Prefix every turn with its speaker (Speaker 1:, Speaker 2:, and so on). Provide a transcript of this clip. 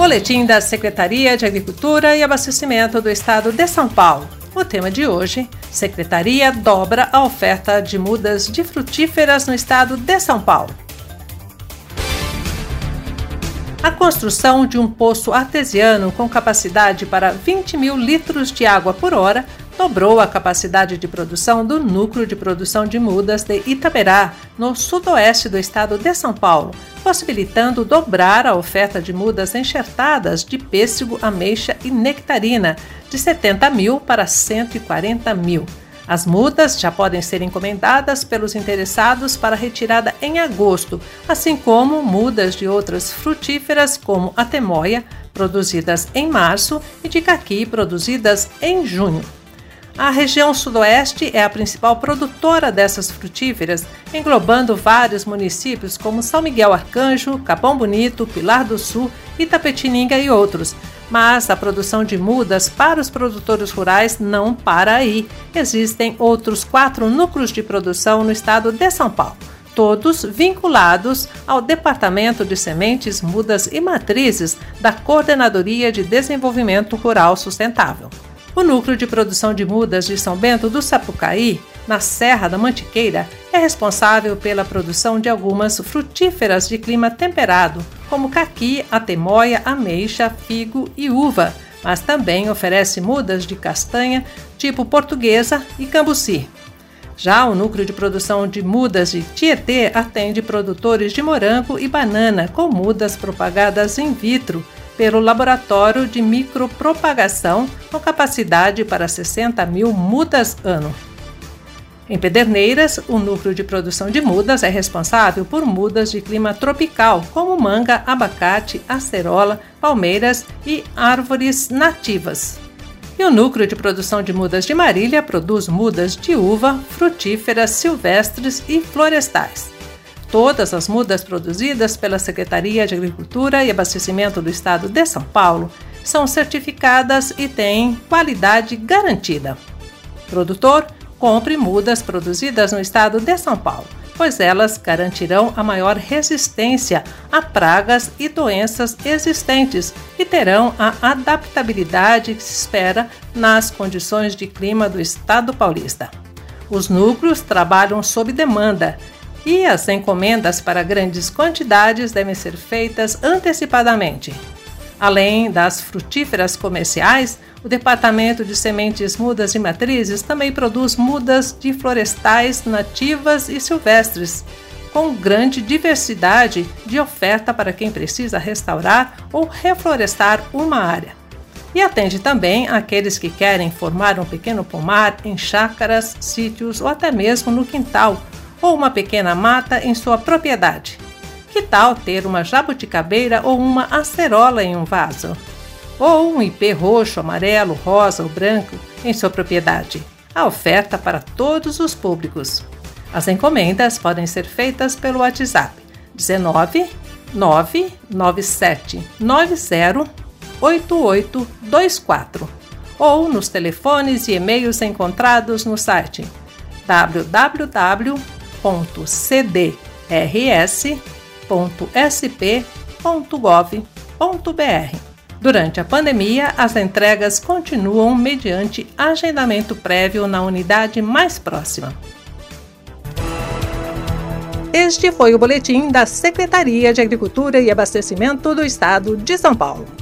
Speaker 1: Boletim da Secretaria de Agricultura e Abastecimento do Estado de São Paulo. O tema de hoje: Secretaria dobra a oferta de mudas de frutíferas no estado de São Paulo. A construção de um poço artesiano com capacidade para 20 mil litros de água por hora dobrou a capacidade de produção do Núcleo de Produção de Mudas de Itaberá, no sudoeste do estado de São Paulo, possibilitando dobrar a oferta de mudas enxertadas de pêssego, ameixa e nectarina, de 70 mil para 140 mil. As mudas já podem ser encomendadas pelos interessados para retirada em agosto, assim como mudas de outras frutíferas como a temoia, produzidas em março, e de caqui, produzidas em junho. A região sudoeste é a principal produtora dessas frutíferas, englobando vários municípios como São Miguel Arcanjo, Capão Bonito, Pilar do Sul, Itapetininga e outros. Mas a produção de mudas para os produtores rurais não para aí. Existem outros quatro núcleos de produção no estado de São Paulo todos vinculados ao Departamento de Sementes, Mudas e Matrizes da Coordenadoria de Desenvolvimento Rural Sustentável. O núcleo de produção de mudas de São Bento do Sapucaí, na Serra da Mantiqueira, é responsável pela produção de algumas frutíferas de clima temperado, como caqui, atemoia, ameixa, figo e uva, mas também oferece mudas de castanha tipo portuguesa e cambuci. Já o núcleo de produção de mudas de Tietê atende produtores de morango e banana com mudas propagadas in vitro pelo Laboratório de Micropropagação, com capacidade para 60 mil mudas ano. Em Pederneiras, o núcleo de produção de mudas é responsável por mudas de clima tropical, como manga, abacate, acerola, palmeiras e árvores nativas. E o núcleo de produção de mudas de Marília produz mudas de uva, frutíferas, silvestres e florestais. Todas as mudas produzidas pela Secretaria de Agricultura e Abastecimento do Estado de São Paulo são certificadas e têm qualidade garantida. Produtor, compre mudas produzidas no estado de São Paulo, pois elas garantirão a maior resistência a pragas e doenças existentes e terão a adaptabilidade que se espera nas condições de clima do estado paulista. Os núcleos trabalham sob demanda e as encomendas para grandes quantidades devem ser feitas antecipadamente. Além das frutíferas comerciais, o Departamento de Sementes Mudas e Matrizes também produz mudas de florestais nativas e silvestres, com grande diversidade de oferta para quem precisa restaurar ou reflorestar uma área. E atende também aqueles que querem formar um pequeno pomar em chácaras, sítios ou até mesmo no quintal, ou uma pequena mata em sua propriedade. Que tal ter uma jabuticabeira ou uma acerola em um vaso? Ou um ipê roxo, amarelo, rosa ou branco em sua propriedade? A oferta para todos os públicos. As encomendas podem ser feitas pelo WhatsApp 19 997 90 8824 ou nos telefones e e-mails encontrados no site www www.cdrs.sp.gov.br. Durante a pandemia, as entregas continuam mediante agendamento prévio na unidade mais próxima. Este foi o boletim da Secretaria de Agricultura e Abastecimento do Estado de São Paulo.